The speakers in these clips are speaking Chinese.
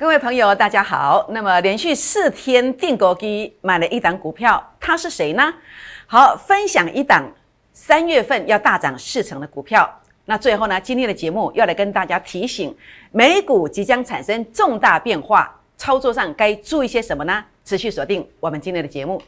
各位朋友，大家好。那么连续四天定购机买了一档股票，它是谁呢？好，分享一档三月份要大涨四成的股票。那最后呢，今天的节目要来跟大家提醒，美股即将产生重大变化，操作上该注意些什么呢？持续锁定我们今天的节目。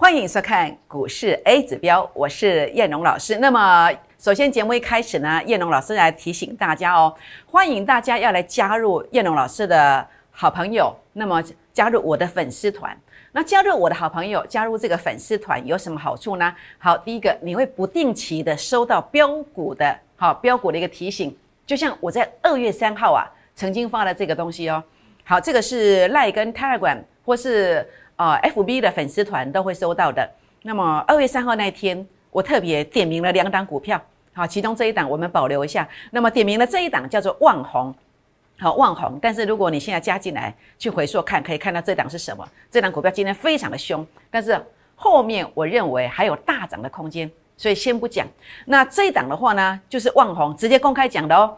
欢迎收看股市 A 指标，我是燕荣老师。那么，首先节目一开始呢，燕荣老师来提醒大家哦，欢迎大家要来加入燕荣老师的好朋友，那么加入我的粉丝团。那加入我的好朋友，加入这个粉丝团有什么好处呢？好，第一个，你会不定期的收到标股的，好标股的一个提醒，就像我在二月三号啊，曾经发了这个东西哦。好，这个是赖跟 Telegram 或是。啊，FB 的粉丝团都会收到的。那么二月三号那天，我特别点名了两档股票，好，其中这一档我们保留一下。那么点名了这一档叫做旺红，好，旺红。但是如果你现在加进来去回溯看，可以看到这档是什么？这档股票今天非常的凶，但是后面我认为还有大涨的空间，所以先不讲。那这一档的话呢，就是旺红，直接公开讲的哦，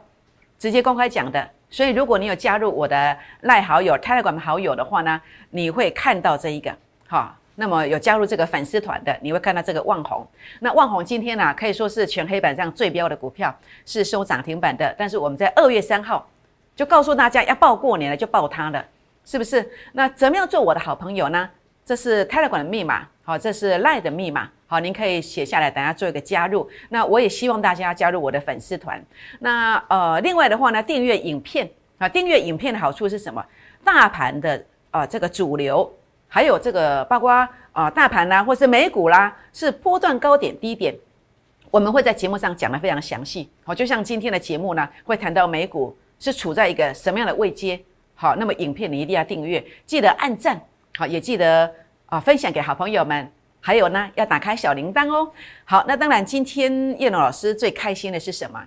直接公开讲的。所以，如果你有加入我的赖好友、Telegram 好友的话呢，你会看到这一个哈。那么有加入这个粉丝团的，你会看到这个旺红。那旺红今天呢，可以说是全黑板上最标的股票，是收涨停板的。但是我们在二月三号就告诉大家要报过年了，就报它了，是不是？那怎么样做我的好朋友呢？这是 Telegram 的密码，好，这是赖的密码。好，您可以写下来，等下做一个加入。那我也希望大家加入我的粉丝团。那呃，另外的话呢，订阅影片啊，订阅影片的好处是什么？大盘的啊，这个主流，还有这个包括啊，大盘啦，或是美股啦，是波段高点低点，我们会在节目上讲的非常详细。好，就像今天的节目呢，会谈到美股是处在一个什么样的位阶。好，那么影片你一定要订阅，记得按赞，好，也记得啊，分享给好朋友们。还有呢，要打开小铃铛哦。好，那当然，今天叶龙老师最开心的是什么？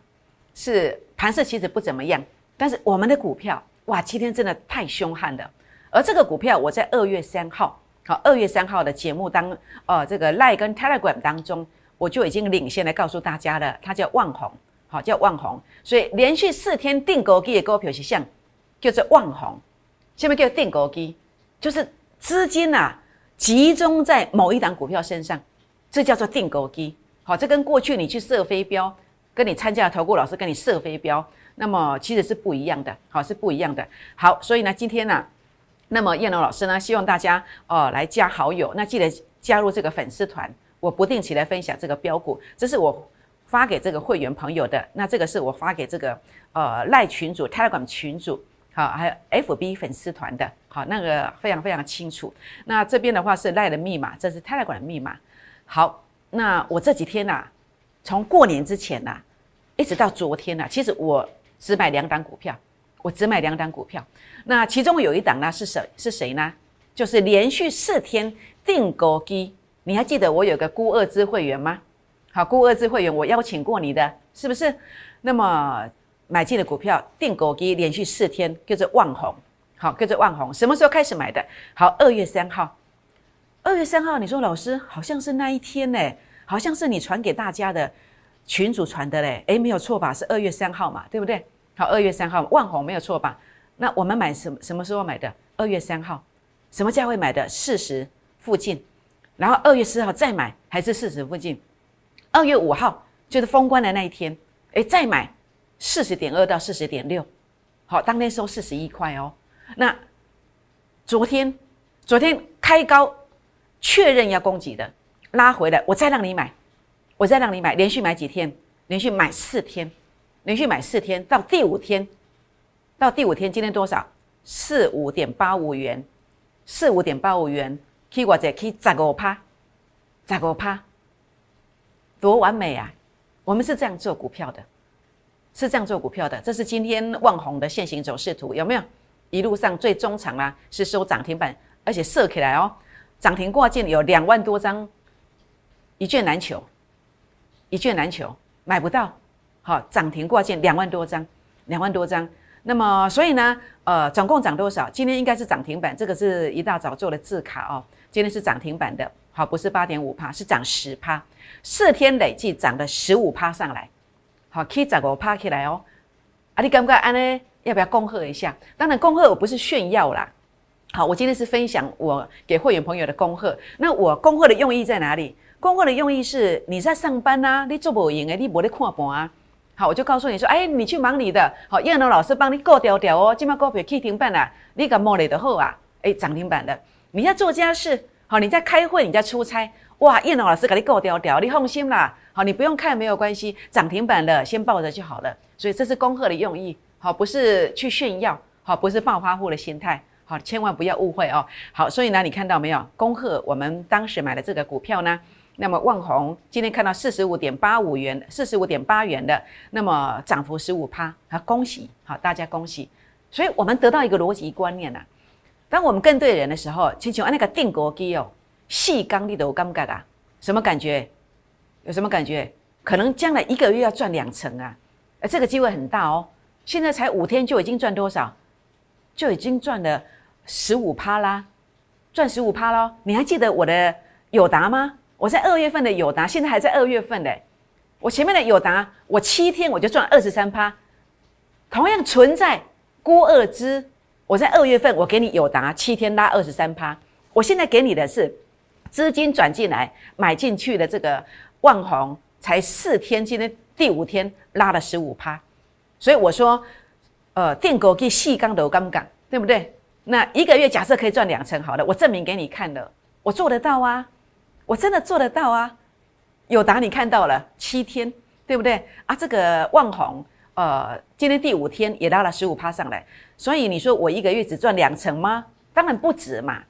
是盘势其实不怎么样，但是我们的股票哇，今天真的太凶悍了。而这个股票，我在二月三号，好，二月三号的节目当，呃，这个 Line 跟 Telegram 当中，我就已经领先的告诉大家了，它叫万红，好，叫万红。所以连续四天定高基的股票是像，叫做万红，下面叫定高基，就是资金啊。集中在某一档股票身上，这叫做定勾机。好，这跟过去你去射飞镖，跟你参加投顾老师跟你射飞镖，那么其实是不一样的。好，是不一样的。好，所以呢，今天呢，那么燕龙老师呢，希望大家哦来加好友，那记得加入这个粉丝团，我不定期来分享这个标股，这是我发给这个会员朋友的。那这个是我发给这个呃赖群主、Telegram 群主。好，还有 FB 粉丝团的，好，那个非常非常清楚。那这边的话是赖的密码，这是泰来馆的密码。好，那我这几天呐，从过年之前呐，一直到昨天呐，其实我只买两档股票，我只买两档股票。那其中有一档呢是谁？是谁呢？就是连续四天定高基。你还记得我有个孤二支会员吗？好，孤二支会员，我邀请过你的，是不是？那么。买进的股票定股基连续四天，叫做万红，好，叫做万红。什么时候开始买的？好，二月三号。二月三号，你说老师好像是那一天呢，好像是你传给大家的群主传的嘞。诶，没有错吧？是二月三号嘛，对不对？好，二月三号万红没有错吧？那我们买什么什么时候买的？二月三号，什么价位买的？四十附近。然后二月四号再买，还是四十附近。二月五号就是封关的那一天，诶，再买。四十点二到四十点六，好，当天收四十一块哦。那昨天，昨天开高，确认要攻击的，拉回来，我再让你买，我再让你买，连续买几天？连续买四天，连续买四天，到第五天，到第五天，今天多少？四五点八五元，四五点八五元，K 我者 K 十五趴，十五趴，多完美啊！我们是这样做股票的。是这样做股票的，这是今天旺红的现行走势图，有没有？一路上最中长啊，是收涨停板，而且射起来哦，涨停挂件有两万多张，一卷难求，一卷难求，买不到。好，涨停挂件两万多张，两万多张。那么，所以呢，呃，总共涨多少？今天应该是涨停板，这个是一大早做的字卡哦。今天是涨停板的，好，不是八点五趴，是涨十趴，四天累计涨了十五趴上来，好，可以涨个趴起来哦。啊，你敢不敢安呢？要不要恭贺一下？当然，恭贺我不是炫耀啦。好，我今天是分享我给会员朋友的恭贺。那我恭贺的用意在哪里？恭贺的用意是你在上班呐，你做不赢诶，你没得看盘啊。好，我就告诉你说，哎，你去忙你的。好，燕龙老师帮你过掉掉哦，今麦股票可以停板了，你敢摸你的后啊？哎，涨停板的。你在做家事，好，你在开会，你在出差，哇，燕龙老师给你过掉掉，你放心啦。好，你不用看没有关系，涨停板的先抱着就好了。所以这是恭贺的用意，好，不是去炫耀，好，不是暴发户的心态，好，千万不要误会哦。好，所以呢，你看到没有？恭贺我们当时买的这个股票呢？那么万红今天看到四十五点八五元，四十五点八元的，那么涨幅十五趴，好，恭喜，好，大家恭喜。所以我们得到一个逻辑观念呐，当我们跟对人的时候，请求按那个定国基哦，细钢的都尴尬啊，什么感觉？有什么感觉？可能将来一个月要赚两成啊，呃，这个机会很大哦。现在才五天就已经赚多少？就已经赚了十五趴啦，赚十五趴喽。你还记得我的友达吗？我在二月份的友达，现在还在二月份的。我前面的友达，我七天我就赚二十三趴。同样存在郭二之，我在二月份我给你友达七天拉二十三趴。我现在给你的是资金转进来买进去的这个万红，才四天，今天第五天拉了十五趴。所以我说，呃，电狗可以细钢头杠杆，对不对？那一个月假设可以赚两成，好了，我证明给你看了，我做得到啊。我真的做得到啊！有答你看到了七天，对不对啊？这个万红，呃，今天第五天也拉了十五趴上来，所以你说我一个月只赚两成吗？当然不止嘛，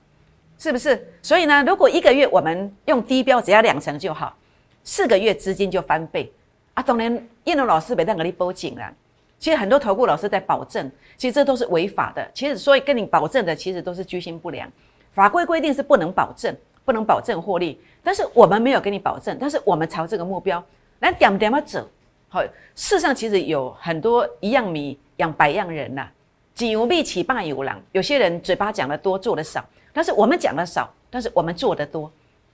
是不是？所以呢，如果一个月我们用低标只要两成就好，四个月资金就翻倍啊！当然，叶龙老师别当给你报警了。其实很多投顾老师在保证，其实这都是违法的。其实所以跟你保证的，其实都是居心不良。法规规定是不能保证。不能保证获利，但是我们没有给你保证，但是我们朝这个目标来点点么走。好，世上其实有很多一样米养百样人呐，几有力起霸有狼。有些人嘴巴讲的多，做的少，但是我们讲的少，但是我们做的多，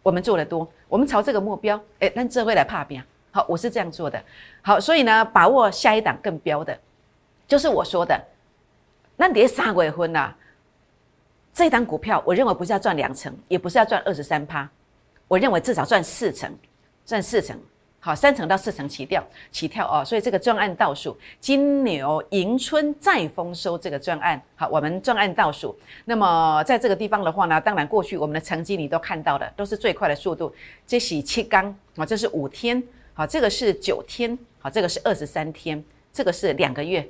我们做的多，我们朝这个目标，哎，让这会来怕边。好，我是这样做的。好，所以呢，把握下一档更标的，就是我说的，那别三鬼婚呐。这一档股票，我认为不是要赚两成，也不是要赚二十三趴，我认为至少赚四成，赚四成，好，三层到四层起跳，起跳哦。所以这个专案倒数，金牛迎春再丰收这个专案，好，我们专案倒数。那么在这个地方的话呢，当然过去我们的成绩你都看到的，都是最快的速度。这是七缸啊，这是五天，好，这个是九天，好，这个是二十三天，这个是两个月，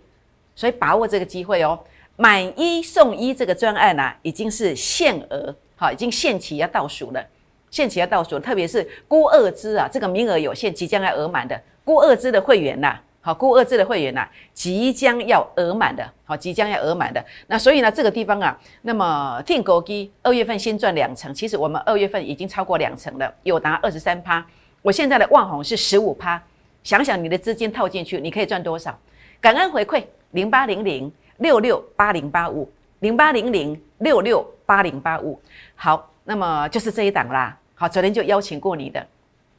所以把握这个机会哦。买一送一这个专案啊，已经是限额，好，已经限期要倒数了，限期要倒数，特别是估二支啊，这个名额有限，即将要额满的估二支的会员呐，好，估二支的会员呐，即将要额满的，好，即将要额满的，那所以呢，这个地方啊，那么定购基二月份先赚两成，其实我们二月份已经超过两成了，有达二十三趴，我现在的万红是十五趴，想想你的资金套进去，你可以赚多少？感恩回馈零八零零。六六八零八五零八零零六六八零八五，好，那么就是这一档啦。好，昨天就邀请过你的，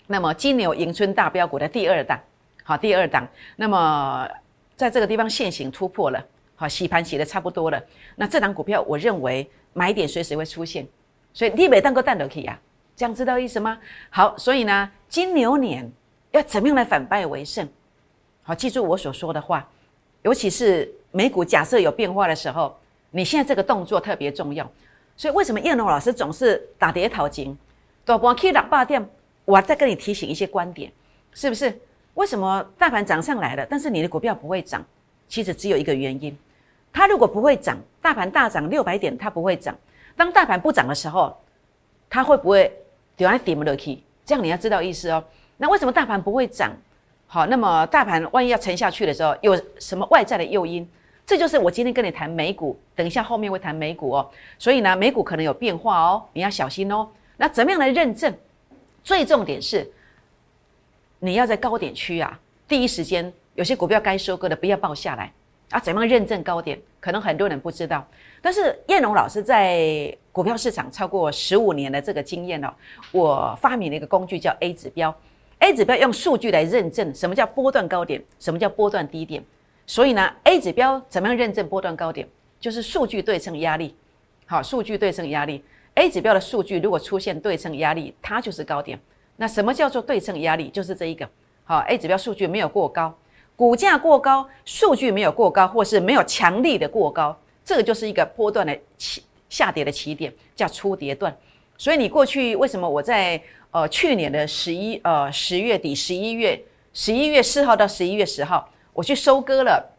那么金牛迎春大标股的第二档，好，第二档，那么在这个地方现行突破了，好，洗盘洗的差不多了。那这档股票，我认为买点随时会出现，所以你每当个蛋都可以啊，这样知道意思吗？好，所以呢，金牛年要怎么样来反败为胜？好，记住我所说的话，尤其是。美股假设有变化的时候，你现在这个动作特别重要。所以为什么叶龙老师总是打跌淘金？大盘 K 两霸店，我再跟你提醒一些观点，是不是？为什么大盘涨上来了，但是你的股票不会涨？其实只有一个原因，它如果不会涨，大盘大涨六百点，它不会涨。当大盘不涨的时候，它会不会丢来跌不落去？这样你要知道意思哦。那为什么大盘不会涨？好，那么大盘万一要沉下去的时候，有什么外在的诱因？这就是我今天跟你谈美股，等一下后面会谈美股哦。所以呢，美股可能有变化哦，你要小心哦。那怎么样来认证？最重点是你要在高点区啊，第一时间有些股票该收割的不要报下来，啊，怎么样认证高点？可能很多人不知道。但是燕龙老师在股票市场超过十五年的这个经验哦，我发明了一个工具叫 A 指标。A 指标用数据来认证什么叫波段高点，什么叫波段低点。所以呢，A 指标怎么样认证波段高点？就是数据对称压力。好，数据对称压力，A 指标的数据如果出现对称压力，它就是高点。那什么叫做对称压力？就是这一个。好，A 指标数据没有过高，股价过高，数据没有过高，或是没有强力的过高，这个就是一个波段的起下跌的起点，叫初跌段。所以你过去为什么我在呃去年的十一呃十月底十一月十一月四号到十一月十号，我去收割了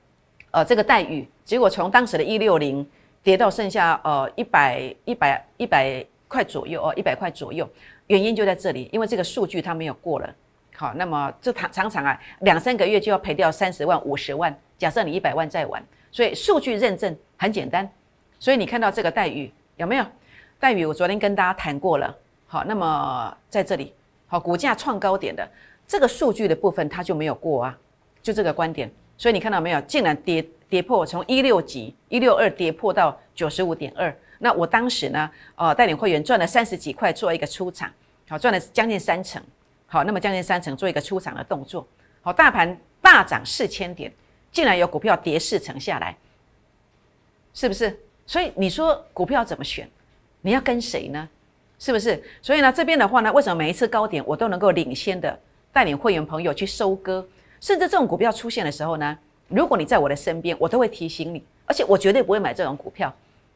呃这个待遇，结果从当时的一六零。跌到剩下呃一百一百一百块左右哦，一百块左右，原因就在这里，因为这个数据它没有过了。好，那么这常常常啊，两三个月就要赔掉三十万、五十万。假设你一百万在玩，所以数据认证很简单。所以你看到这个待遇有没有？待遇我昨天跟大家谈过了。好，那么在这里，好，股价创高点的这个数据的部分它就没有过啊，就这个观点。所以你看到没有？竟然跌。跌破从一六几一六二跌破到九十五点二，那我当时呢，呃，带领会员赚了三十几块做一个出场，好赚了将近三成，好，那么将近三成做一个出场的动作，好，大盘大涨四千点，竟然有股票跌四成下来，是不是？所以你说股票怎么选？你要跟谁呢？是不是？所以呢，这边的话呢，为什么每一次高点我都能够领先的带领会员朋友去收割，甚至这种股票出现的时候呢？如果你在我的身边，我都会提醒你，而且我绝对不会买这种股票，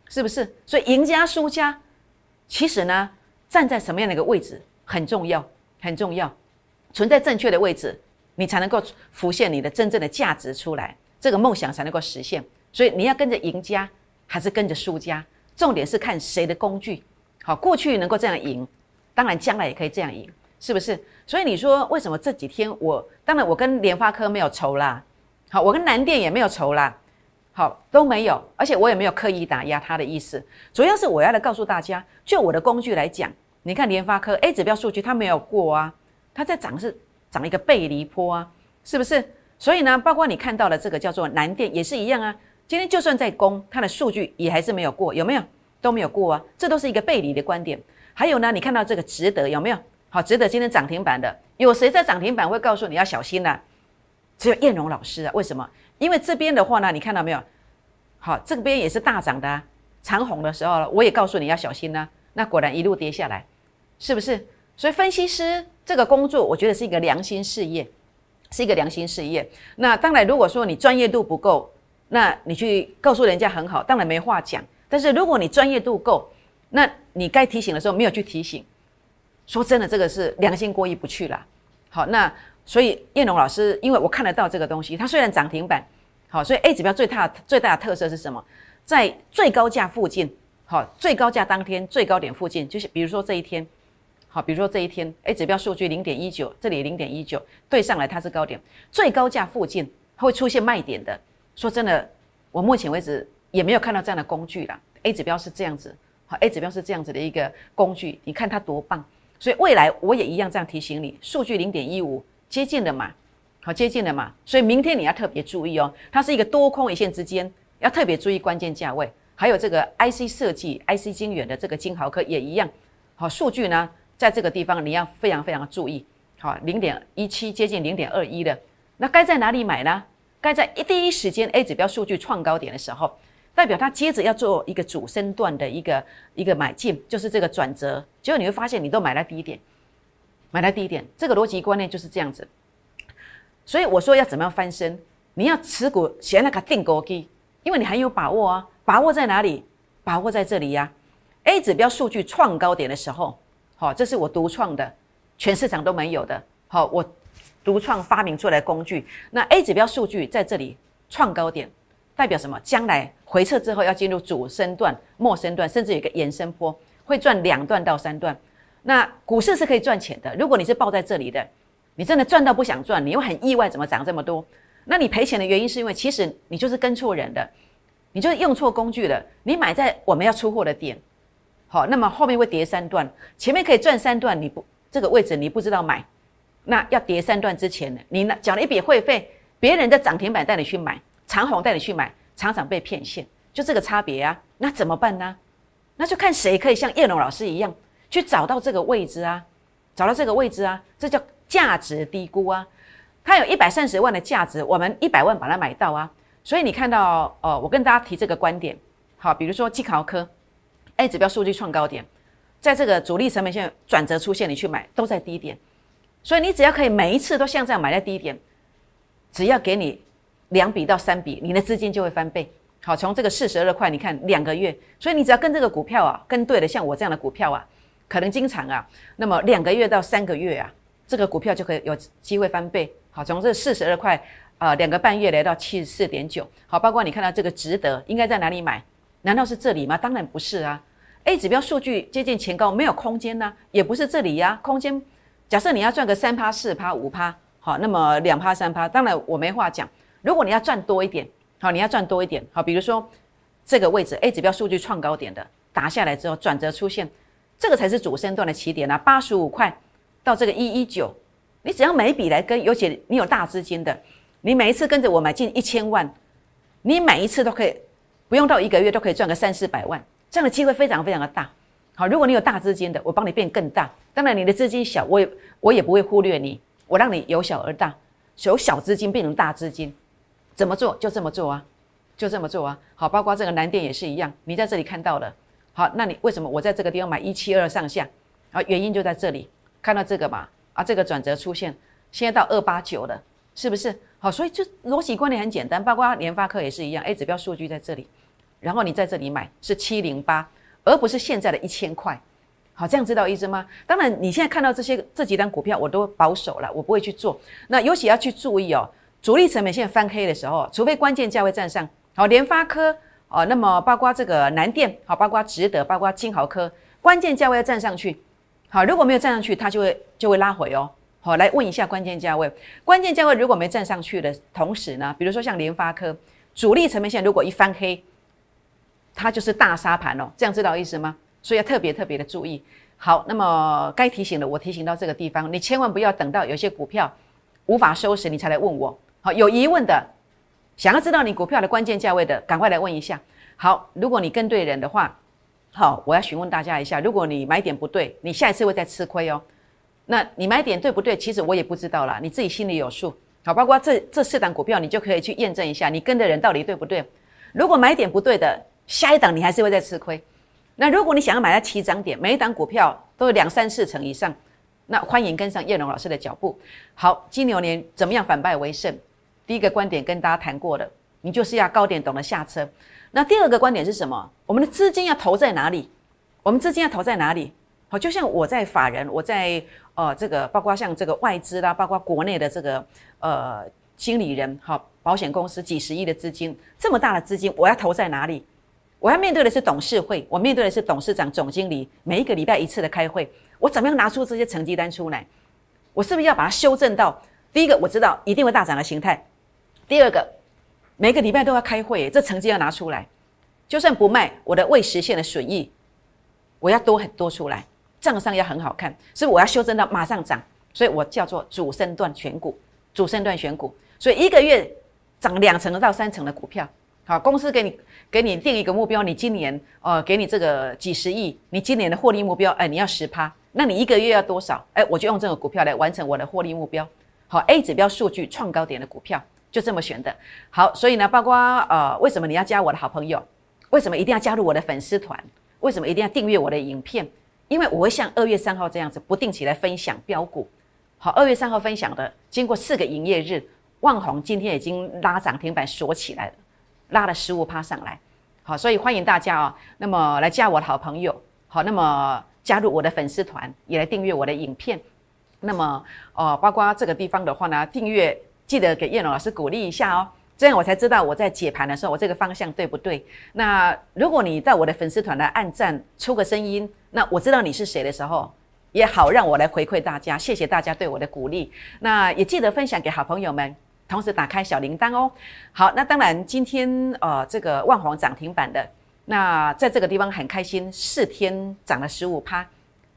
是不是？所以赢家输家，其实呢，站在什么样的一个位置很重要，很重要，存在正确的位置，你才能够浮现你的真正的价值出来，这个梦想才能够实现。所以你要跟着赢家还是跟着输家，重点是看谁的工具好。过去能够这样赢，当然将来也可以这样赢，是不是？所以你说为什么这几天我，当然我跟联发科没有仇啦。好，我跟南电也没有仇啦，好都没有，而且我也没有刻意打压它的意思。主要是我要来告诉大家，就我的工具来讲，你看联发科 A 指标数据它没有过啊，它在涨是涨一个背离坡啊，是不是？所以呢，包括你看到的这个叫做南电也是一样啊，今天就算在攻，它的数据也还是没有过，有没有？都没有过啊，这都是一个背离的观点。还有呢，你看到这个值得有没有？好，值得今天涨停板的，有谁在涨停板会告诉你要小心呢？只有燕荣老师啊？为什么？因为这边的话呢，你看到没有？好，这边也是大涨的，啊长红的时候了，我也告诉你要小心呢。那果然一路跌下来，是不是？所以分析师这个工作，我觉得是一个良心事业，是一个良心事业。那当然，如果说你专业度不够，那你去告诉人家很好，当然没话讲。但是如果你专业度够，那你该提醒的时候没有去提醒，说真的，这个是良心过意不去了。好，那。所以叶龙老师，因为我看得到这个东西，它虽然涨停板，好，所以 A 指标最大最大的特色是什么？在最高价附近，好，最高价当天最高点附近，就是比如说这一天，好，比如说这一天 A 指标数据零点一九，这里零点一九对上来它是高点，最高价附近会出现卖点的。说真的，我目前为止也没有看到这样的工具啦。A 指标是这样子，好，A 指标是这样子的一个工具，你看它多棒。所以未来我也一样这样提醒你，数据零点一五。接近了嘛，好接近了嘛，所以明天你要特别注意哦，它是一个多空一线之间，要特别注意关键价位，还有这个 IC 设计、IC 晶圆的这个金豪科也一样，好数据呢，在这个地方你要非常非常注意，好零点一七接近零点二一的，那该在哪里买呢？该在一第一时间 A 指标数据创高点的时候，代表它接着要做一个主升段的一个一个买进，就是这个转折，结果你会发现你都买在低点。买在低点，这个逻辑观念就是这样子。所以我说要怎么样翻身？你要持股选那个定格机，因为你很有把握啊。把握在哪里？把握在这里呀。A 指标数据创高点的时候，好，这是我独创的，全市场都没有的。好，我独创发明出来的工具。那 A 指标数据在这里创高点，代表什么？将来回撤之后要进入主升段、末升段，甚至有一个延伸坡，会赚两段到三段。那股市是可以赚钱的。如果你是抱在这里的，你真的赚到不想赚，你又很意外怎么涨这么多？那你赔钱的原因是因为其实你就是跟错人的，你就是用错工具了。你买在我们要出货的点，好，那么后面会跌三段，前面可以赚三段，你不这个位置你不知道买，那要跌三段之前呢，你呢缴了一笔会费，别人的涨停板带你去买，长虹带你去买，常常被骗线，就这个差别啊。那怎么办呢？那就看谁可以像叶龙老师一样去找到这个位置啊，找到这个位置啊，这叫价值低估啊。它有一百三十万的价值，我们一百万把它买到啊。所以你看到，哦，我跟大家提这个观点，好，比如说基考科，A 指标数据创高点，在这个主力成本线转折出现，你去买都在低点，所以你只要可以每一次都像这样买在低点，只要给你两笔到三笔，你的资金就会翻倍。好，从这个四十二块，你看两个月，所以你只要跟这个股票啊，跟对了，像我这样的股票啊，可能经常啊，那么两个月到三个月啊，这个股票就可以有机会翻倍。好，从这四十二块，呃，两个半月来到七十四点九。好，包括你看到这个值得，应该在哪里买？难道是这里吗？当然不是啊。A 指标数据接近前高，没有空间呢，也不是这里呀。空间，假设你要赚个三趴、四趴、五趴，好，那么两趴、三趴，当然我没话讲。如果你要赚多一点，好，你要赚多一点，好，比如说这个位置 A 指标数据创高点的打下来之后，转折出现，这个才是主升段的起点啊，八十五块到这个一一九。你只要每一笔来跟，尤其你有大资金的，你每一次跟着我买进一千万，你每一次都可以不用到一个月都可以赚个三四百万，这样的机会非常非常的大。好，如果你有大资金的，我帮你变更大。当然你的资金小，我也我也不会忽略你，我让你由小而大，由小资金变成大资金，怎么做就这么做啊，就这么做啊。好，包括这个蓝电也是一样，你在这里看到了，好，那你为什么我在这个地方买一七二上下？啊，原因就在这里，看到这个嘛。啊，这个转折出现，现在到二八九了，是不是？好，所以就逻辑观念很简单，包括联发科也是一样，A 指标数据在这里，然后你在这里买是七零八，而不是现在的一千块。好，这样知道意思吗？当然，你现在看到这些这几单股票，我都保守了，我不会去做。那尤其要去注意哦，主力成本线翻黑的时候，除非关键价位站上，好，联发科哦，那么包括这个南电，好，包括值得，包括金豪科，关键价位要站上去。好，如果没有站上去，它就会就会拉回哦。好，来问一下关键价位，关键价位如果没站上去的同时呢，比如说像联发科，主力成本线如果一翻黑，它就是大沙盘哦。这样知道意思吗？所以要特别特别的注意。好，那么该提醒的我提醒到这个地方，你千万不要等到有些股票无法收拾你才来问我。好，有疑问的，想要知道你股票的关键价位的，赶快来问一下。好，如果你跟对人的话。好，我要询问大家一下，如果你买点不对，你下一次会再吃亏哦。那你买点对不对？其实我也不知道啦，你自己心里有数。好，包括这这四档股票，你就可以去验证一下，你跟的人到底对不对。如果买点不对的，下一档你还是会再吃亏。那如果你想要买在起涨点，每一档股票都有两三四成以上，那欢迎跟上叶龙老师的脚步。好，金牛年怎么样反败为胜？第一个观点跟大家谈过的，你就是要高点懂得下车。那第二个观点是什么？我们的资金要投在哪里？我们资金要投在哪里？好，就像我在法人，我在呃这个，包括像这个外资啦，包括国内的这个呃经理人，好，保险公司几十亿的资金，这么大的资金，我要投在哪里？我要面对的是董事会，我面对的是董事长、总经理，每一个礼拜一次的开会，我怎么样拿出这些成绩单出来？我是不是要把它修正到第一个，我知道一定会大涨的形态，第二个。每个礼拜都要开会，这成绩要拿出来。就算不卖，我的未实现的损益，我要多很多出来，账上要很好看。所以我要修正到马上涨，所以我叫做主升段选股，主升段选股。所以一个月涨两成到三成的股票，好，公司给你给你定一个目标，你今年呃给你这个几十亿，你今年的获利目标，哎，你要十趴，那你一个月要多少？哎，我就用这个股票来完成我的获利目标。好，A 指标数据创高点的股票。就这么选的，好，所以呢，包括呃，为什么你要加我的好朋友？为什么一定要加入我的粉丝团？为什么一定要订阅我的影片？因为我会像二月三号这样子，不定期来分享标股。好，二月三号分享的，经过四个营业日，万红今天已经拉涨停板锁起来了，拉了十五趴上来。好，所以欢迎大家啊，那么来加我的好朋友，好，那么加入我的粉丝团，也来订阅我的影片。那么呃，包括这个地方的话呢，订阅。记得给叶龙老师鼓励一下哦，这样我才知道我在解盘的时候，我这个方向对不对？那如果你在我的粉丝团来按赞，出个声音，那我知道你是谁的时候，也好让我来回馈大家。谢谢大家对我的鼓励。那也记得分享给好朋友们，同时打开小铃铛哦。好，那当然今天呃这个万黄涨停板的，那在这个地方很开心，四天涨了十五趴，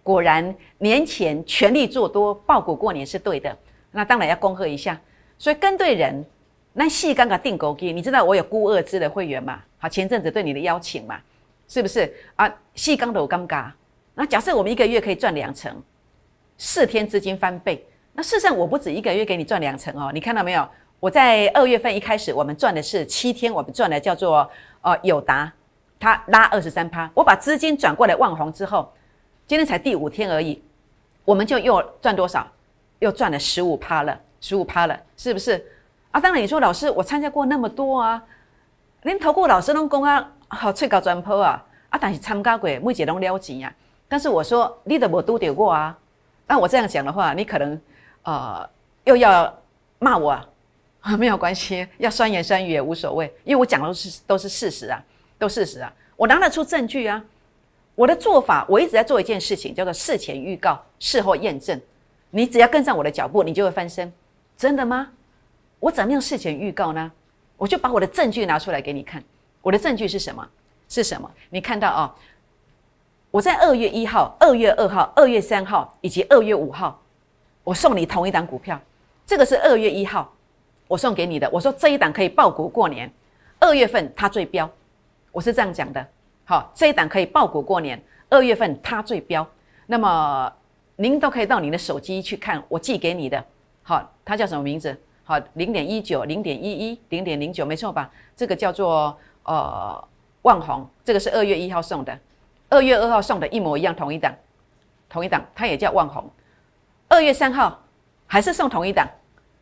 果然年前全力做多爆股过年是对的。那当然要恭贺一下。所以跟对人，那细刚刚定购给，你知道我有孤二支的会员嘛？好，前阵子对你的邀请嘛，是不是啊？细刚的我尴尬。那假设我们一个月可以赚两成，四天资金翻倍，那事实上我不止一个月给你赚两成哦。你看到没有？我在二月份一开始，我们赚的是七天，我们赚的叫做呃友达，它拉二十三趴。我把资金转过来万红之后，今天才第五天而已，我们就又赚多少？又赚了十五趴了，十五趴了，是不是？啊，当然你说老师，我参加过那么多啊，连投顾老师都讲啊，好最高专坡啊，啊，但是参加过每节拢了钱啊。但是我说你都无都得过啊，那我这样讲的话，你可能呃又要骂我。啊，没有关系，要酸言酸语也无所谓，因为我讲的都是都是事实啊，都事实啊，我拿得出证据啊。我的做法，我一直在做一件事情，叫做事前预告，事后验证。你只要跟上我的脚步，你就会翻身。真的吗？我怎么样事前预告呢？我就把我的证据拿出来给你看。我的证据是什么？是什么？你看到啊？我在二月一号、二月二号、二月三号以及二月五号，我送你同一档股票。这个是二月一号。我送给你的，我说这一档可以爆股过年，二月份它最标，我是这样讲的。好，这一档可以爆股过年，二月份它最标。那么您都可以到你的手机去看我寄给你的。好，它叫什么名字？好，零点一九、零点一一、零点零九，没错吧？这个叫做呃万红，这个是二月一号送的，二月二号送的一模一样，同一档，同一档，它也叫万红。二月三号还是送同一档，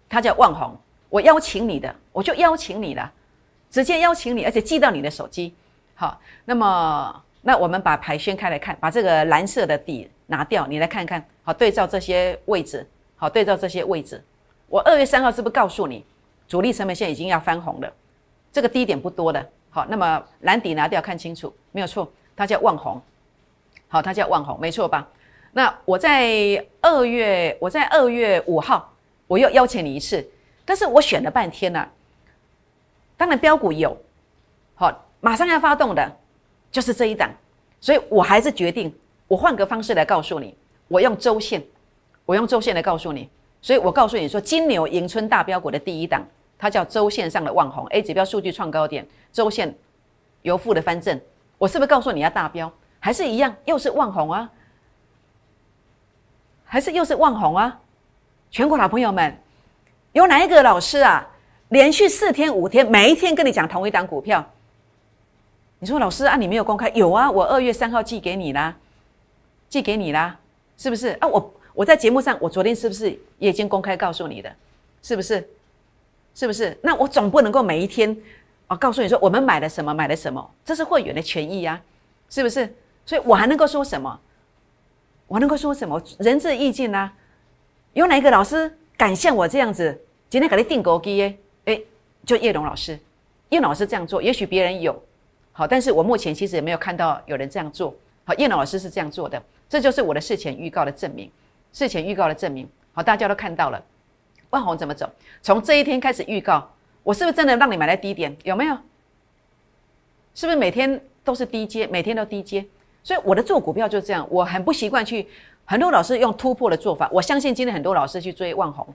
它叫万红。我邀请你的，我就邀请你了，直接邀请你，而且寄到你的手机。好，那么那我们把牌掀开来看，把这个蓝色的底拿掉，你来看看。好，对照这些位置，好，对照这些位置。我二月三号是不是告诉你，主力成本线已经要翻红了？这个低点不多的。好，那么蓝底拿掉，看清楚，没有错，它叫万红。好，它叫万红，没错吧？那我在二月，我在二月五号，我又邀请你一次。但是我选了半天呢，当然标股有，好，马上要发动的，就是这一档，所以我还是决定，我换个方式来告诉你，我用周线，我用周线来告诉你，所以我告诉你说，金牛迎春大标股的第一档，它叫周线上的万红 A 指标数据创高点，周线由负的翻正，我是不是告诉你要大标，还是一样，又是万红啊，还是又是万红啊，全国老朋友们。有哪一个老师啊，连续四天五天，每一天跟你讲同一档股票？你说老师啊，你没有公开？有啊，我二月三号寄给你啦，寄给你啦，是不是啊？我我在节目上，我昨天是不是也已经公开告诉你的？是不是？是不是？那我总不能够每一天啊告诉你说我们买了什么，买了什么？这是会员的权益呀，是不是？所以我还能够说什么？我能够说什么？仁至义尽啊！有哪一个老师敢像我这样子？今天给你定高基耶，哎，就叶龙老师，叶老师这样做，也许别人有好，但是我目前其实也没有看到有人这样做。好，叶龙老师是这样做的，这就是我的事前预告的证明，事前预告的证明。好，大家都看到了，万红怎么走？从这一天开始预告，我是不是真的让你买在低点？有没有？是不是每天都是低阶，每天都低阶？所以我的做股票就这样，我很不习惯去很多老师用突破的做法，我相信今天很多老师去追万红。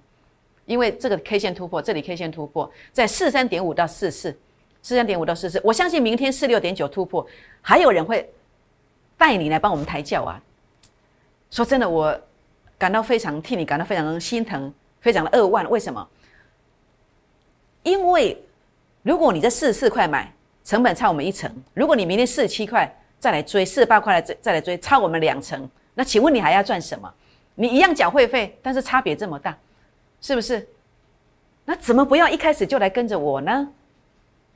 因为这个 K 线突破，这里 K 线突破在四三点五到四四，四三点五到四四，我相信明天四六点九突破，还有人会带你来帮我们抬轿啊！说真的，我感到非常替你感到非常心疼，非常的扼腕。为什么？因为如果你在四十四块买，成本差我们一成；如果你明天四十七块再来追，四十八块来再再来追，差我们两成，那请问你还要赚什么？你一样缴会费，但是差别这么大。是不是？那怎么不要一开始就来跟着我呢？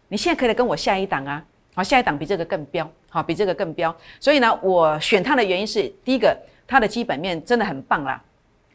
你现在可以来跟我下一档啊！好，下一档比这个更标，好，比这个更标。所以呢，我选它的原因是，第一个，它的基本面真的很棒啦。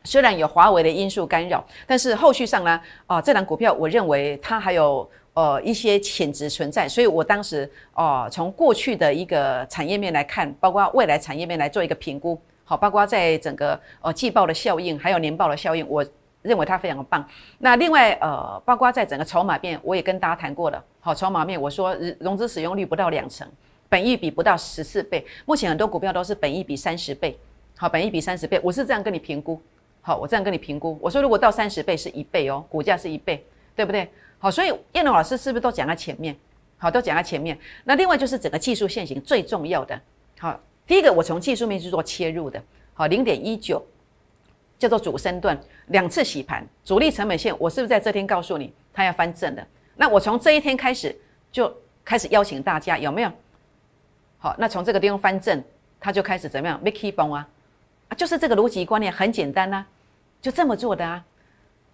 虽然有华为的因素干扰，但是后续上呢，啊，这档股票我认为它还有呃一些潜质存在。所以我当时哦，从过去的一个产业面来看，包括未来产业面来做一个评估，好，包括在整个呃季报的效应，还有年报的效应，我。认为它非常的棒。那另外，呃，包括在整个筹码面，我也跟大家谈过了。好，筹码面，我说融资使用率不到两成，本益比不到十四倍。目前很多股票都是本益比三十倍。好，本一比三十倍，我是这样跟你评估。好，我这样跟你评估。我说如果到三十倍是一倍哦，股价是一倍，对不对？好，所以燕龙老师是不是都讲在前面？好，都讲在前面。那另外就是整个技术线型最重要的，好，第一个我从技术面去做切入的，好，零点一九叫做主升段，两次洗盘，主力成本线，我是不是在这天告诉你它要翻正的？那我从这一天开始就开始邀请大家，有没有？好，那从这个地方翻正，它就开始怎么样？Make 崩啊，啊，就是这个逻辑观念很简单呐，就这么做的啊。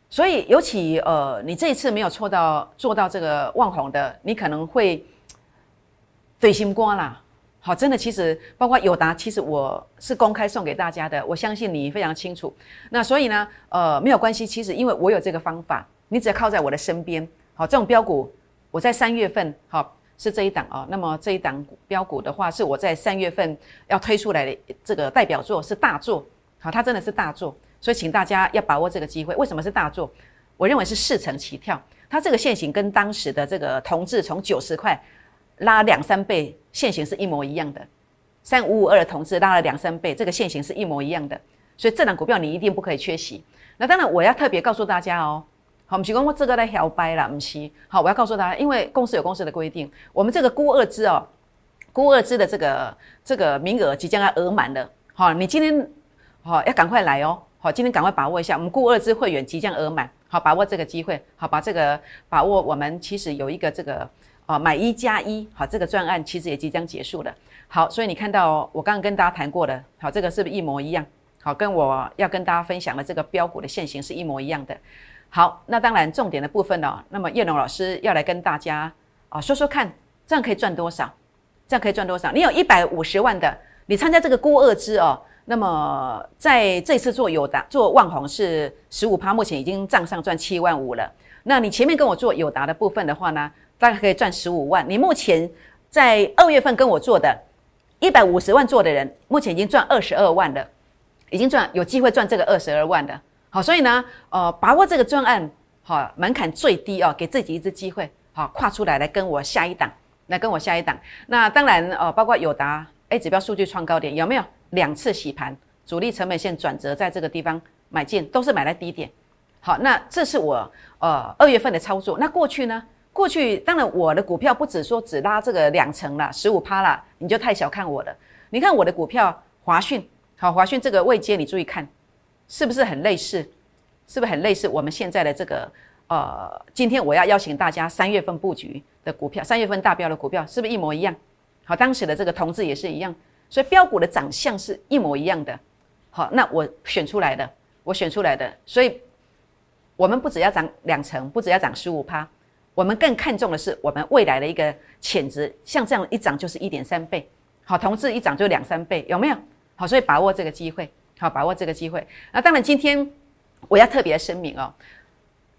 所以，尤其呃，你这一次没有错到做到这个万红的，你可能会对心瓜啦。好，真的，其实包括友达，其实我是公开送给大家的，我相信你非常清楚。那所以呢，呃，没有关系，其实因为我有这个方法，你只要靠在我的身边。好，这种标股，我在三月份，好是这一档啊。那么这一档标股的话，是我在三月份要推出来的这个代表作，是大作。好，它真的是大作。所以，请大家要把握这个机会。为什么是大作？我认为是四成起跳。它这个线型跟当时的这个同志从九十块拉两三倍，线型是一模一样的。三五五二的同志拉了两三倍，这个线型是一模一样的。所以这档股票你一定不可以缺席。那当然，我要特别告诉大家哦，好，不是讲我这个来摇摆了，不是。好，我要告诉大家，因为公司有公司的规定，我们这个估二支哦，估二支的这个这个名额即将要额满了。好，你今天好要赶快来哦。好，今天赶快把握一下，我们固二支会员即将额满，好，把握这个机会，好，把这个把握。我们其实有一个这个啊买一加一，好，这个专案其实也即将结束了。好，所以你看到我刚刚跟大家谈过的，好，这个是不是一模一样？好，跟我要跟大家分享的这个标股的现形是一模一样的。好，那当然重点的部分呢，那么叶龙老师要来跟大家啊说说看，这样可以赚多少？这样可以赚多少？你有一百五十万的，你参加这个固二支哦。那么在这次做友达做万红是十五趴，目前已经账上赚七万五了。那你前面跟我做友达的部分的话呢，大概可以赚十五万。你目前在二月份跟我做的，一百五十万做的人，目前已经赚二十二万了，已经赚有机会赚这个二十二万的。好，所以呢，呃，把握这个专案，好，门槛最低哦，给自己一次机会，好，跨出来来跟我下一档，来跟我下一档。那当然，呃，包括友达 A 指标数据创高点有没有？两次洗盘，主力成本线转折在这个地方买进，都是买在低点。好，那这是我呃二月份的操作。那过去呢？过去当然我的股票不止说只拉这个两成了，十五趴了，你就太小看我了。你看我的股票华讯，好，华讯这个位阶你注意看，是不是很类似？是不是很类似我们现在的这个呃？今天我要邀请大家三月份布局的股票，三月份大标的股票是不是一模一样？好，当时的这个同志也是一样。所以标股的长相是一模一样的，好，那我选出来的，我选出来的，所以我们不只要涨两成，不只要涨十五趴，我们更看重的是我们未来的一个潜质，像这样一涨就是一点三倍，好，同志一涨就两三倍，有没有？好，所以把握这个机会，好，把握这个机会。那当然，今天我要特别声明哦，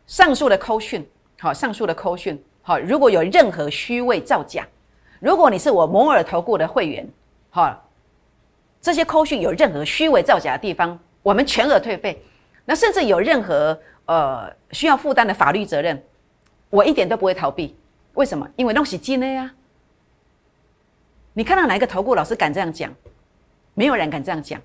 上述的扣讯，好，上述的扣讯，好，如果有任何虚伪造假，如果你是我摩尔投顾的会员。好，这些扣讯有任何虚伪造假的地方，我们全额退费。那甚至有任何呃需要负担的法律责任，我一点都不会逃避。为什么？因为东西金的呀。你看到哪一个投顾老师敢这样讲？没有人敢这样讲。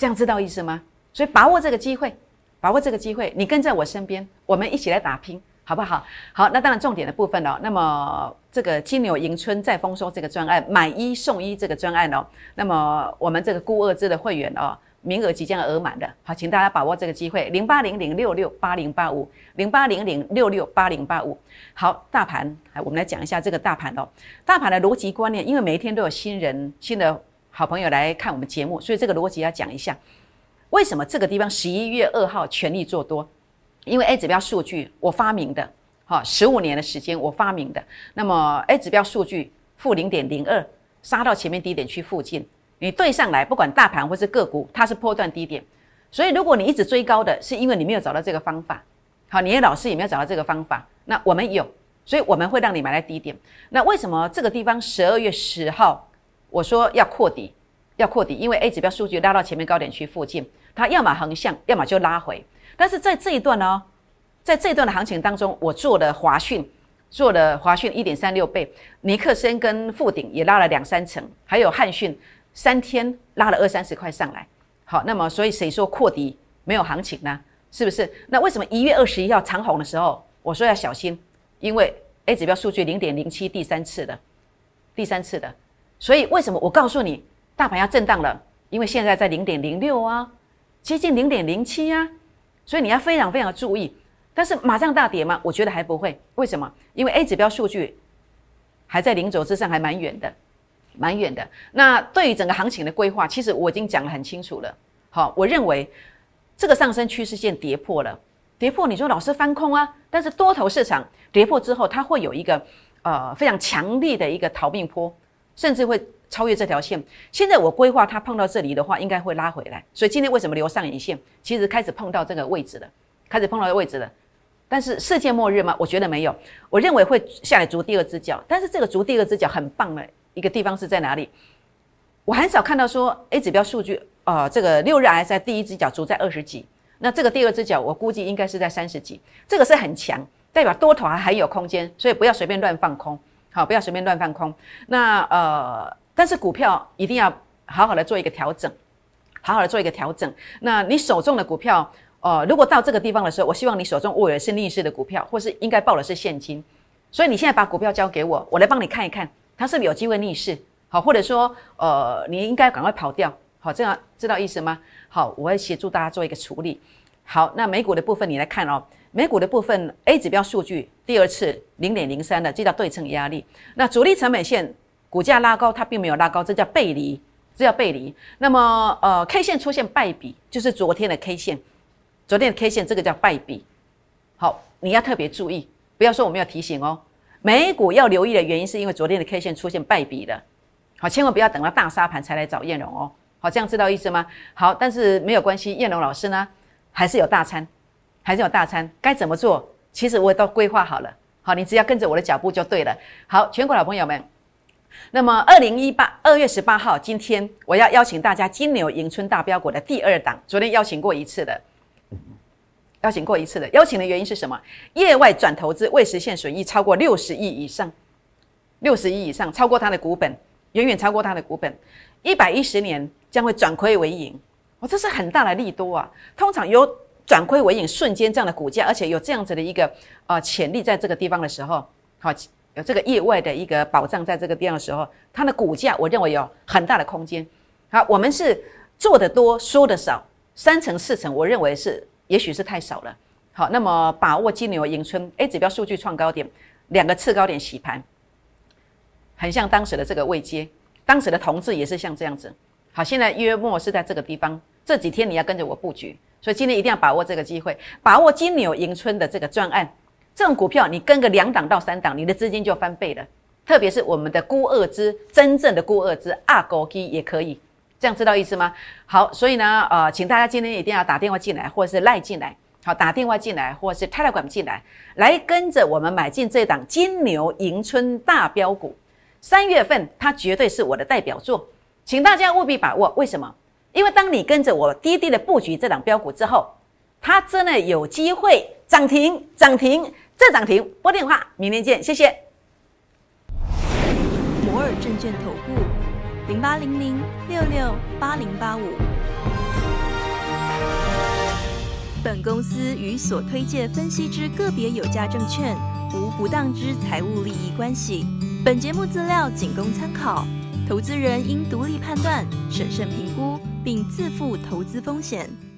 这样知道意思吗？所以把握这个机会，把握这个机会，你跟在我身边，我们一起来打拼。好不好？好，那当然重点的部分哦。那么这个金牛迎春再丰收这个专案，买一送一这个专案哦。那么我们这个固二支的会员哦，名额即将额满的，好，请大家把握这个机会，零八零零六六八零八五，零八零零六六八零八五。好，大盘，来我们来讲一下这个大盘哦。大盘的逻辑观念，因为每一天都有新人、新的好朋友来看我们节目，所以这个逻辑要讲一下，为什么这个地方十一月二号全力做多？因为 A 指标数据我发明的，哈，十五年的时间我发明的。那么 A 指标数据负零点零二，杀到前面低点区附近，你对上来，不管大盘或是个股，它是波段低点。所以如果你一直追高的，是因为你没有找到这个方法，好，你的老师也没有找到这个方法。那我们有，所以我们会让你买在低点。那为什么这个地方十二月十号我说要扩底，要扩底？因为 A 指标数据拉到前面高点区附近，它要么横向，要么就拉回。但是在这一段呢，在这一段的行情当中，我做的华讯，做的华讯一点三六倍，尼克森跟富鼎也拉了两三成，还有汉讯三天拉了二三十块上来。好，那么所以谁说扩底没有行情呢？是不是？那为什么一月二十一号长红的时候，我说要小心，因为 A 指标数据零点零七第三次的，第三次的，所以为什么我告诉你大盘要震荡了？因为现在在零点零六啊，接近零点零七啊，所以你要非常非常注意。但是马上大跌吗？我觉得还不会。为什么？因为 A 指标数据还在零轴之上，还蛮远的，蛮远的。那对于整个行情的规划，其实我已经讲得很清楚了。好，我认为这个上升趋势线跌破了，跌破你说老师翻空啊？但是多头市场跌破之后，它会有一个呃非常强力的一个逃命坡，甚至会超越这条线。现在我规划它碰到这里的话，应该会拉回来。所以今天为什么留上影线？其实开始碰到这个位置了，开始碰到位置了。但是世界末日吗？我觉得没有。我认为会下来逐第二只脚。但是这个逐第二只脚很棒的一个地方是在哪里？我很少看到说 A 指标数据。呃，这个六日 S I 第一只脚足在二十几，那这个第二只脚我估计应该是在三十几，这个是很强，代表多头还还有空间，所以不要随便乱放空，好，不要随便乱放空。那呃，但是股票一定要好好的做一个调整，好好的做一个调整。那你手中的股票，呃，如果到这个地方的时候，我希望你手中握的是逆势的股票，或是应该报的是现金。所以你现在把股票交给我，我来帮你看一看，它是不是有机会逆势，好，或者说呃，你应该赶快跑掉。好，这样知道意思吗？好，我会协助大家做一个处理。好，那美股的部分你来看哦。美股的部分 A 指标数据第二次零点零三的，这叫对称压力。那主力成本线股价拉高，它并没有拉高，这叫背离，这叫背离。那么呃，K 线出现败笔，就是昨天的 K 线，昨天的 K 线这个叫败笔。好，你要特别注意，不要说我没有提醒哦。美股要留意的原因是因为昨天的 K 线出现败笔了。好，千万不要等到大沙盘才来找燕荣哦。好，这样知道意思吗？好，但是没有关系，燕龙老师呢，还是有大餐，还是有大餐，该怎么做？其实我都规划好了。好，你只要跟着我的脚步就对了。好，全国老朋友们，那么二零一八二月十八号，今天我要邀请大家金牛迎春大标股的第二档，昨天邀请过一次的，邀请过一次的，邀请的原因是什么？业外转投资未实现损益超过六十亿以上，六十亿以上，超过它的股本，远远超过它的股本。一百一十年将会转亏为盈，哦，这是很大的利多啊！通常有转亏为盈瞬间这样的股价，而且有这样子的一个呃潜力在这个地方的时候，好有这个业外的一个保障在这个地方的时候，它的股价我认为有很大的空间。好，我们是做的多说的少，三成四成，我认为是也许是太少了。好，那么把握金牛迎春 A 指标数据创高点，两个次高点洗盘，很像当时的这个位阶。当时的同志也是像这样子，好，现在约莫是在这个地方。这几天你要跟着我布局，所以今天一定要把握这个机会，把握金牛迎春的这个专案。这种股票你跟个两档到三档，你的资金就翻倍了。特别是我们的孤二支，真正的孤二支二勾基也可以，这样知道意思吗？好，所以呢，呃，请大家今天一定要打电话进来，或者是赖进来，好，打电话进来，或者是泰来管进来，来跟着我们买进这档金牛迎春大标股。三月份，它绝对是我的代表作，请大家务必把握。为什么？因为当你跟着我滴滴的布局这档标股之后，它真的有机会涨停、涨停再涨停。拨电话，明天见，谢谢。摩尔证券投顾零八零零六六八零八五。本公司与所推介分析之个别有价证券无不当之财务利益关系。本节目资料仅供参考，投资人应独立判断、审慎评估，并自负投资风险。